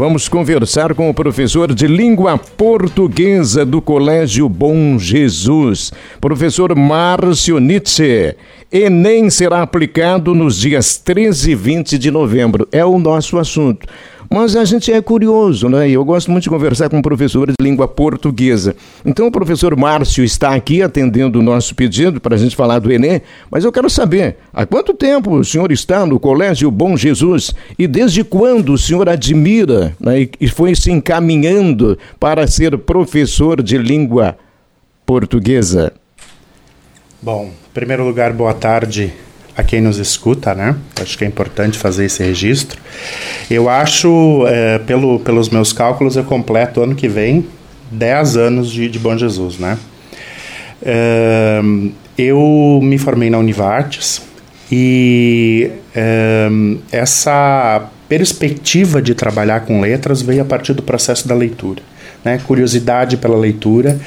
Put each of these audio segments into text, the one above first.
Vamos conversar com o professor de língua portuguesa do Colégio Bom Jesus, professor Márcio Nietzsche. Enem será aplicado nos dias 13 e 20 de novembro. É o nosso assunto. Mas a gente é curioso, né? Eu gosto muito de conversar com professores de língua portuguesa. Então o professor Márcio está aqui atendendo o nosso pedido para a gente falar do Enem, mas eu quero saber, há quanto tempo o senhor está no Colégio Bom Jesus e desde quando o senhor admira né, e foi se encaminhando para ser professor de língua portuguesa? Bom, em primeiro lugar, boa tarde a quem nos escuta, né? Acho que é importante fazer esse registro. Eu acho, é, pelo, pelos meus cálculos, eu completo ano que vem 10 anos de, de Bom Jesus, né? É, eu me formei na Univartes e é, essa perspectiva de trabalhar com letras veio a partir do processo da leitura né? curiosidade pela leitura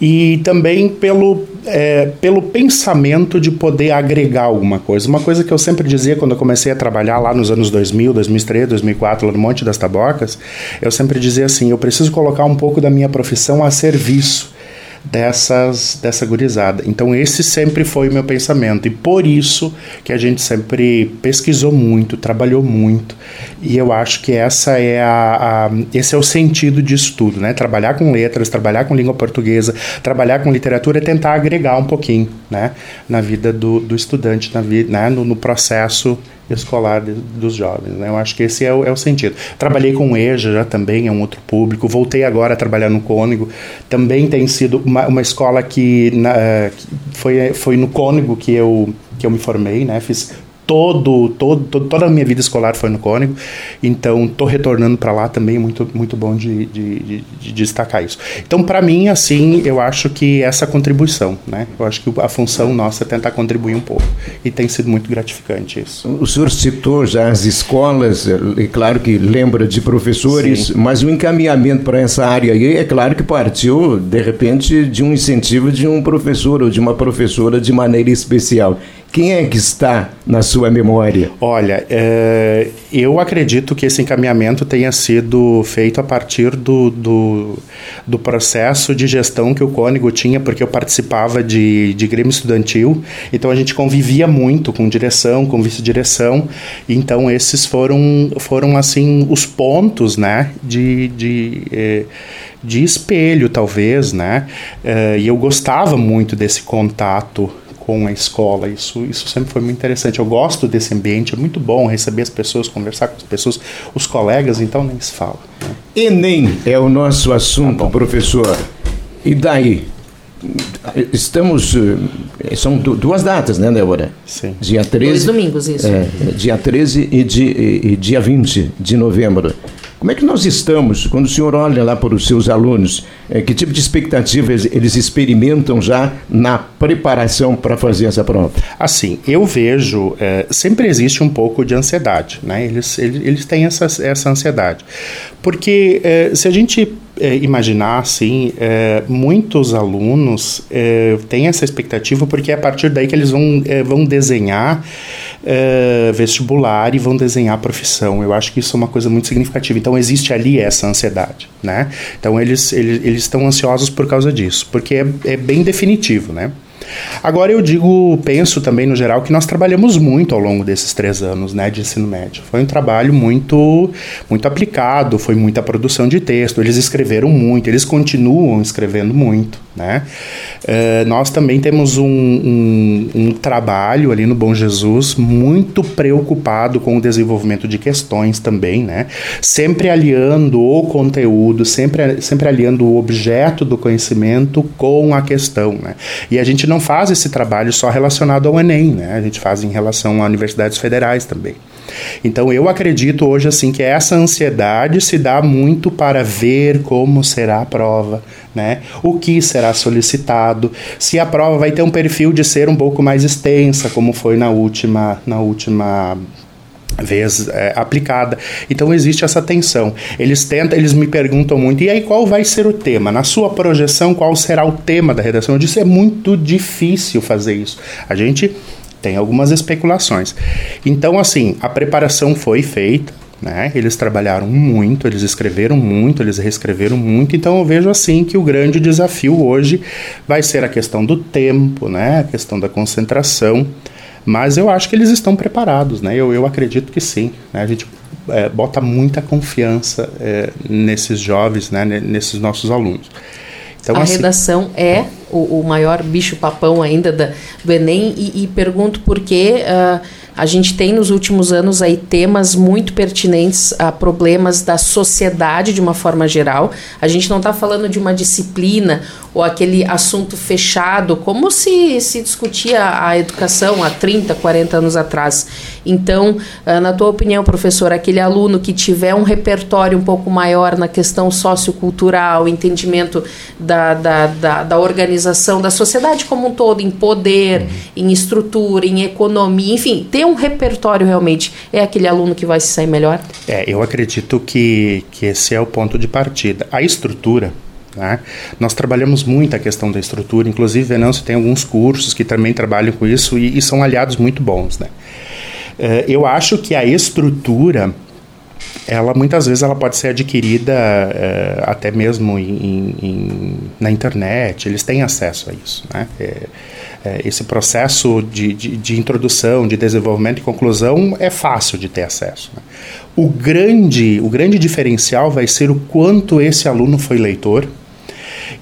e também pelo, é, pelo pensamento de poder agregar alguma coisa. Uma coisa que eu sempre dizia quando eu comecei a trabalhar lá nos anos 2000, 2003, 2004, lá no Monte das Tabocas, eu sempre dizia assim: eu preciso colocar um pouco da minha profissão a serviço dessas dessa gurizada. Então esse sempre foi o meu pensamento e por isso que a gente sempre pesquisou muito, trabalhou muito e eu acho que essa é a, a esse é o sentido disso tudo, né? Trabalhar com letras, trabalhar com língua portuguesa, trabalhar com literatura é tentar agregar um pouquinho, né, na vida do, do estudante, na vida, né, no, no processo escolar de, dos jovens. Né? Eu acho que esse é o, é o sentido. Trabalhei com o EJA já também, é um outro público. Voltei agora a trabalhar no Cônigo. Também tem sido uma, uma escola que, na, que foi, foi no Cônigo que eu, que eu me formei, né? Fiz todo, todo, toda a minha vida escolar foi no Cônigo, então estou retornando para lá também, muito, muito bom de, de, de, de destacar isso. Então, para mim, assim, eu acho que essa contribuição, né? Eu acho que a função nossa é tentar contribuir um pouco, e tem sido muito gratificante isso. O senhor citou já as escolas, é claro que lembra de professores, Sim. mas o encaminhamento para essa área aí, é claro que partiu, de repente, de um incentivo de um professor ou de uma professora de maneira especial. Quem é que está na sua memória? Olha, é, eu acredito que esse encaminhamento tenha sido feito a partir do, do, do, processo de gestão que o Cônigo tinha, porque eu participava de, de Grêmio Estudantil, então a gente convivia muito com direção, com vice-direção, então esses foram, foram assim, os pontos, né, de... de eh, de espelho, talvez, né? Uh, e eu gostava muito desse contato com a escola. Isso, isso sempre foi muito interessante. Eu gosto desse ambiente, é muito bom receber as pessoas, conversar com as pessoas, os colegas, então nem se fala. Enem é o nosso assunto, tá professor. E daí? Estamos. Eh, são duas datas, né, Débora? Sim. Dia 13. Dois domingos, isso. É, dia 13 e, di, e dia 20 de novembro. Como é que nós estamos, quando o senhor olha lá para os seus alunos, é, que tipo de expectativas eles experimentam já na preparação para fazer essa prova? Assim, eu vejo, é, sempre existe um pouco de ansiedade, né? Eles, eles, eles têm essa, essa ansiedade. Porque é, se a gente é, imaginar, assim, é, muitos alunos é, têm essa expectativa porque é a partir daí que eles vão, é, vão desenhar é, vestibular e vão desenhar profissão. Eu acho que isso é uma coisa muito significativa. Então existe ali essa ansiedade, né? Então eles, eles, eles estão ansiosos por causa disso, porque é, é bem definitivo, né? Agora eu digo, penso também no geral que nós trabalhamos muito ao longo desses três anos, né, de ensino médio. Foi um trabalho muito, muito aplicado, foi muita produção de texto. Eles escreveram muito, eles continuam escrevendo muito, né. Uh, nós também temos um, um, um trabalho ali no Bom Jesus muito preocupado com o desenvolvimento de questões também, né, sempre aliando o conteúdo, sempre, sempre aliando o objeto do conhecimento com a questão, né. E a gente não faz esse trabalho só relacionado ao Enem, né? A gente faz em relação a universidades federais também. Então eu acredito hoje assim que essa ansiedade se dá muito para ver como será a prova, né? O que será solicitado, se a prova vai ter um perfil de ser um pouco mais extensa, como foi na última na última vez é, aplicada. Então existe essa tensão. Eles tentam, eles me perguntam muito, e aí qual vai ser o tema? Na sua projeção, qual será o tema da redação? Eu disse, é muito difícil fazer isso. A gente tem algumas especulações. Então, assim, a preparação foi feita, né? Eles trabalharam muito, eles escreveram muito, eles reescreveram muito. Então eu vejo assim que o grande desafio hoje vai ser a questão do tempo, né? A questão da concentração. Mas eu acho que eles estão preparados, né? Eu, eu acredito que sim. Né? A gente é, bota muita confiança é, nesses jovens, né? nesses nossos alunos. Então, a assim, redação é o, o, maior bicho-papão ainda da, do Enem. E, e pergunto por que uh, a gente tem nos últimos anos aí temas muito pertinentes a problemas da sociedade de uma forma geral. A gente não está falando de uma disciplina ou aquele assunto fechado, como se, se discutia a educação há 30, 40 anos atrás. Então, ah, na tua opinião, professor, aquele aluno que tiver um repertório um pouco maior na questão sociocultural, entendimento da, da, da, da organização da sociedade como um todo, em poder, em estrutura, em economia, enfim, ter um repertório realmente, é aquele aluno que vai se sair melhor? É, eu acredito que, que esse é o ponto de partida. A estrutura né? Nós trabalhamos muito a questão da estrutura, inclusive Venâncio tem alguns cursos que também trabalham com isso e, e são aliados muito bons. Né? Uh, eu acho que a estrutura, ela muitas vezes ela pode ser adquirida uh, até mesmo em, em, na internet, eles têm acesso a isso. Né? É, é, esse processo de, de, de, introdução, de desenvolvimento e conclusão é fácil de ter acesso. Né? O, grande, o grande diferencial vai ser o quanto esse aluno foi leitor,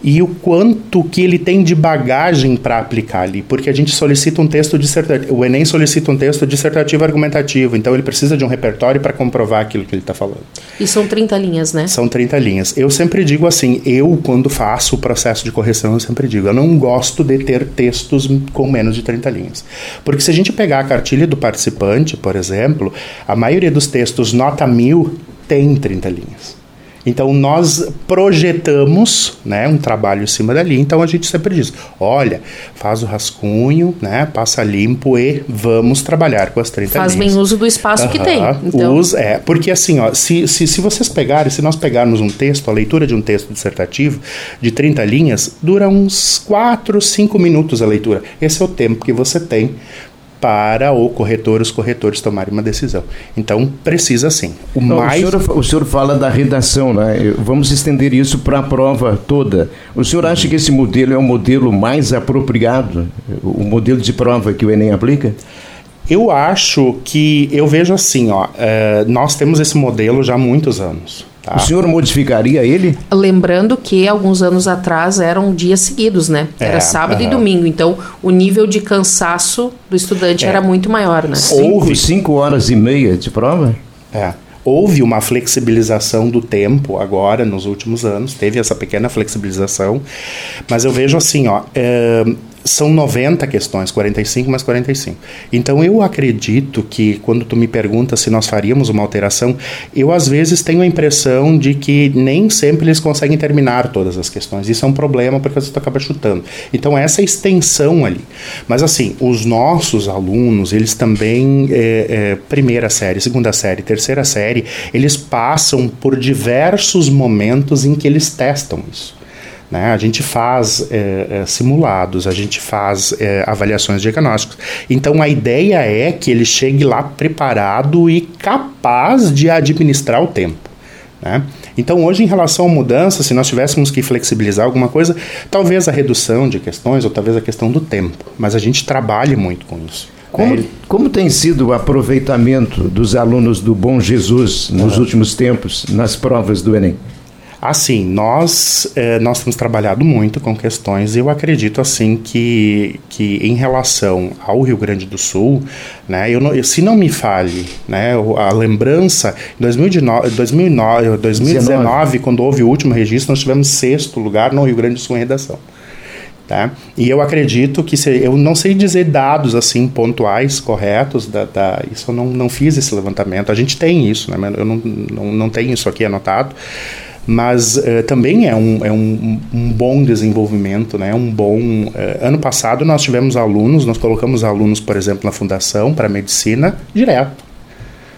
e o quanto que ele tem de bagagem para aplicar ali, porque a gente solicita um texto dissertativo, o Enem solicita um texto dissertativo argumentativo, então ele precisa de um repertório para comprovar aquilo que ele está falando. E são 30 linhas, né? São 30 linhas. Eu sempre digo assim, eu quando faço o processo de correção, eu sempre digo, eu não gosto de ter textos com menos de 30 linhas. Porque se a gente pegar a cartilha do participante, por exemplo, a maioria dos textos nota mil tem 30 linhas. Então nós projetamos, né, um trabalho em cima dali. Então a gente sempre diz: olha, faz o rascunho, né, passa limpo e vamos trabalhar com as 30 faz linhas. Faz bem uso do espaço uhum, que tem. Então. É, porque assim, ó, se, se, se vocês pegarem, se nós pegarmos um texto, a leitura de um texto dissertativo de 30 linhas, dura uns 4, 5 minutos a leitura. Esse é o tempo que você tem para o corretor, os corretores tomarem uma decisão. Então, precisa sim. O, Não, mais... o, senhor, o senhor fala da redação, né? Vamos estender isso para a prova toda. O senhor acha que esse modelo é o modelo mais apropriado, o modelo de prova que o Enem aplica? Eu acho que, eu vejo assim, ó, é, nós temos esse modelo já há muitos anos. Tá. O senhor modificaria ele? Lembrando que alguns anos atrás eram dias seguidos, né? Era é, sábado e domingo. Então, o nível de cansaço do estudante é. era muito maior, né? Houve cinco horas e meia de prova? É. Houve uma flexibilização do tempo agora, nos últimos anos, teve essa pequena flexibilização, mas eu vejo assim, ó, é, são 90 questões, 45 mais 45. Então eu acredito que quando tu me pergunta se nós faríamos uma alteração, eu às vezes tenho a impressão de que nem sempre eles conseguem terminar todas as questões. Isso é um problema porque você acaba chutando. Então essa extensão ali. Mas assim, os nossos alunos, eles também, é, é, primeira série, segunda série, terceira série, eles passam por diversos momentos em que eles testam isso. Né? A gente faz é, é, simulados, a gente faz é, avaliações diagnósticas. Então a ideia é que ele chegue lá preparado e capaz de administrar o tempo. Né? Então, hoje, em relação à mudança, se nós tivéssemos que flexibilizar alguma coisa, talvez a redução de questões ou talvez a questão do tempo, mas a gente trabalha muito com isso. Como, é. como tem sido o aproveitamento dos alunos do Bom Jesus nos uhum. últimos tempos nas provas do Enem? Assim, nós, eh, nós temos trabalhado muito com questões e eu acredito assim que, que em relação ao Rio Grande do Sul, né, eu não, se não me fale, né, a lembrança, em 2019, 2009, 2019, 19. quando houve o último registro, nós tivemos sexto lugar no Rio Grande do Sul em redação. Tá? E eu acredito que se, eu não sei dizer dados assim pontuais corretos da, da, isso eu não, não fiz esse levantamento. A gente tem isso, né? Eu não, não, não tenho isso aqui anotado mas uh, também é, um, é um, um, bom desenvolvimento, né? Um bom. Uh, ano passado nós tivemos alunos, nós colocamos alunos, por exemplo, na fundação para medicina direto,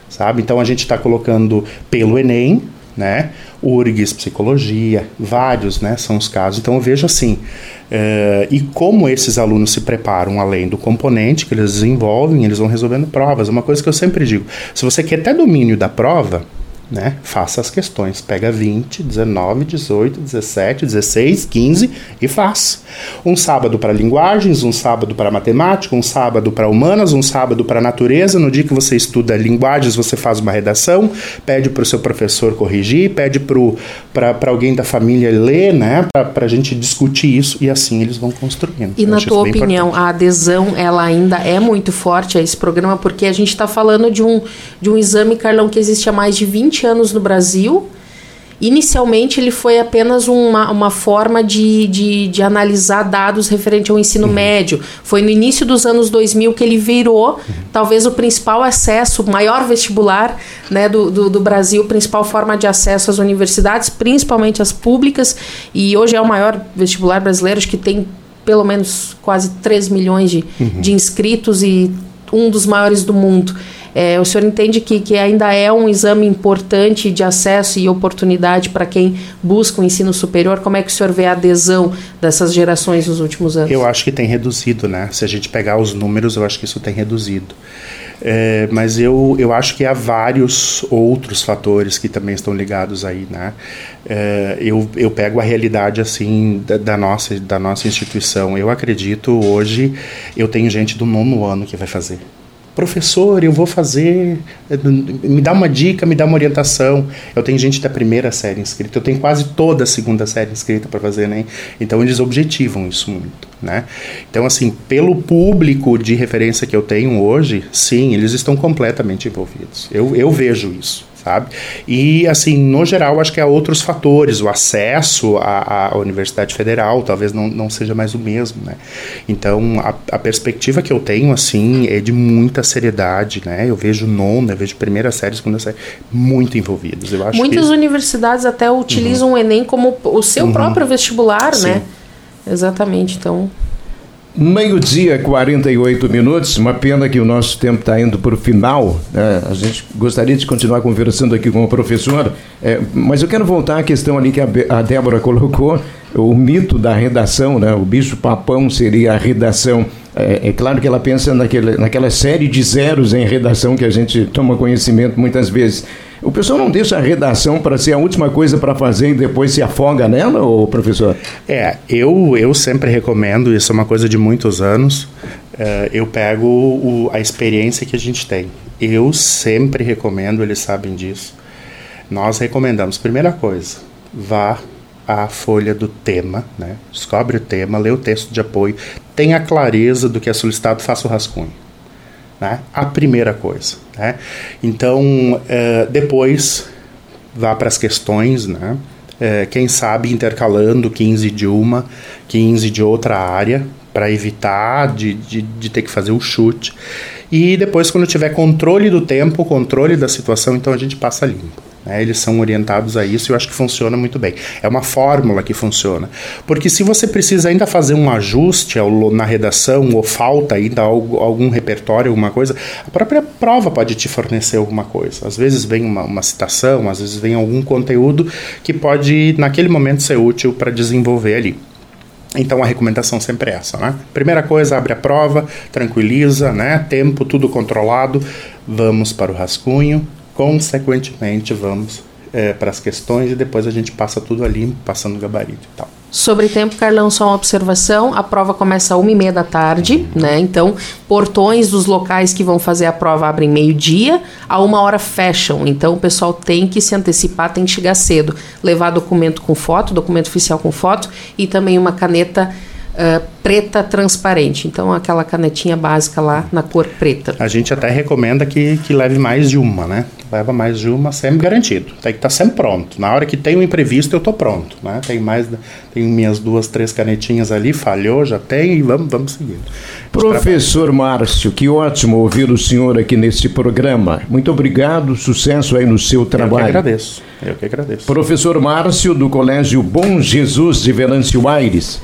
sabe? Então a gente está colocando pelo Enem, né? URGS, psicologia, vários, né? São os casos. Então eu vejo assim, uh, e como esses alunos se preparam além do componente que eles desenvolvem, eles vão resolvendo provas. Uma coisa que eu sempre digo, se você quer ter domínio da prova, né? Faça as questões. Pega 20, 19, 18, 17, 16, 15 e faz. Um sábado para linguagens, um sábado para matemática, um sábado para humanas, um sábado para natureza. No dia que você estuda linguagens, você faz uma redação, pede para o seu professor corrigir, pede para alguém da família ler, né? Para a gente discutir isso e assim eles vão construindo. E Eu na tua opinião, importante. a adesão ela ainda é muito forte a esse programa porque a gente está falando de um, de um exame, Carlão, que existe há mais de 20 20 anos no Brasil. Inicialmente, ele foi apenas uma, uma forma de, de, de analisar dados referente ao ensino uhum. médio. Foi no início dos anos 2000 que ele virou, uhum. talvez, o principal acesso, o maior vestibular né, do, do, do, Brasil, principal forma de acesso às universidades, principalmente as públicas. E hoje é o maior vestibular brasileiro, acho que tem pelo menos quase 3 milhões de, uhum. de inscritos e um dos maiores do mundo. É, o senhor entende que, que ainda é um exame importante de acesso e oportunidade para quem busca o ensino superior? Como é que o senhor vê a adesão dessas gerações nos últimos anos? Eu acho que tem reduzido, né? Se a gente pegar os números, eu acho que isso tem reduzido. É, mas eu, eu acho que há vários outros fatores que também estão ligados aí, né? É, eu, eu pego a realidade assim da, da, nossa da nossa instituição. Eu acredito hoje eu tenho gente do nono ano que vai fazer professor, eu vou fazer, me dá uma dica, me dá uma orientação. Eu tenho gente da primeira série inscrita, eu tenho quase toda a segunda série inscrita para fazer, né? Então eles objetivam isso muito, né? Então assim, pelo público de referência que eu tenho hoje, sim, eles estão completamente envolvidos. Eu, eu vejo isso sabe? E, assim, no geral, acho que há outros fatores. O acesso à, à Universidade Federal talvez não, não seja mais o mesmo, né? Então, a, a, perspectiva que eu tenho, assim, é de muita seriedade, né? Eu vejo nona, eu vejo primeira série, segunda série, muito envolvidos. Eu acho Muitas que... universidades até utilizam uhum. o Enem como o seu uhum. próprio vestibular, Sim. né? Exatamente, então... Meio-dia, 48 minutos. Uma pena que o nosso tempo está indo para o final. Né? A gente gostaria de continuar conversando aqui com o professor, é, mas eu quero voltar à questão ali que a, a Débora colocou, o mito da redação, né? o bicho-papão seria a redação. É, é, claro que ela pensa naquele, naquela série de zeros em redação que a gente toma conhecimento muitas vezes. O pessoal não deixa a redação para ser a última coisa para fazer e depois se afoga nela, ou professor? É, eu, eu sempre recomendo, isso é uma coisa de muitos anos, uh, eu pego o, a experiência que a gente tem. Eu sempre recomendo, eles sabem disso. Nós recomendamos, primeira coisa, vá à folha do tema, né? descobre o tema, lê o texto de apoio, tenha clareza do que é solicitado, faça o rascunho né? A primeira coisa, né? Então, uh, depois vá para as questões, né? Uh, quem sabe intercalando 15 de uma, 15 de outra área, para evitar de, de, de, ter que fazer o chute. E depois, quando tiver controle do tempo, controle da situação, então a gente passa limpo. Né? Eles são orientados a isso e eu acho que funciona muito bem. É uma fórmula que funciona. Porque se você precisa ainda fazer um ajuste na redação ou falta ainda algum, algum repertório, alguma coisa, a própria prova pode te fornecer alguma coisa. Às vezes vem uma, uma citação, às vezes vem algum conteúdo que pode, naquele momento, ser útil para desenvolver ali. Então a recomendação sempre é essa, né? Primeira coisa, abre a prova, tranquiliza, né? Tempo, tudo controlado. Vamos para o rascunho, consequentemente vamos é, para as questões e depois a gente passa tudo ali, passando o gabarito e tal. Sobre tempo, Carlão, só uma observação. A prova começa às uma e meia da tarde, né? Então, portões dos locais que vão fazer a prova abrem meio-dia, a uma hora fecham. Então, o pessoal tem que se antecipar, tem que chegar cedo. Levar documento com foto, documento oficial com foto e também uma caneta uh, preta transparente. Então, aquela canetinha básica lá na cor preta. A gente até recomenda que, que leve mais de uma, né? Leva mais de uma, sempre garantido. Tem que estar tá sempre pronto. Na hora que tem um imprevisto, eu estou pronto, né? Tenho mais, tenho minhas duas, três canetinhas ali, falhou, já tem e vamos, vamos seguindo. Professor Márcio, que ótimo ouvir o senhor aqui neste programa. Muito obrigado, sucesso aí no seu trabalho. Eu que agradeço. Eu que agradeço. Professor Márcio, do Colégio Bom Jesus de Venâncio Aires.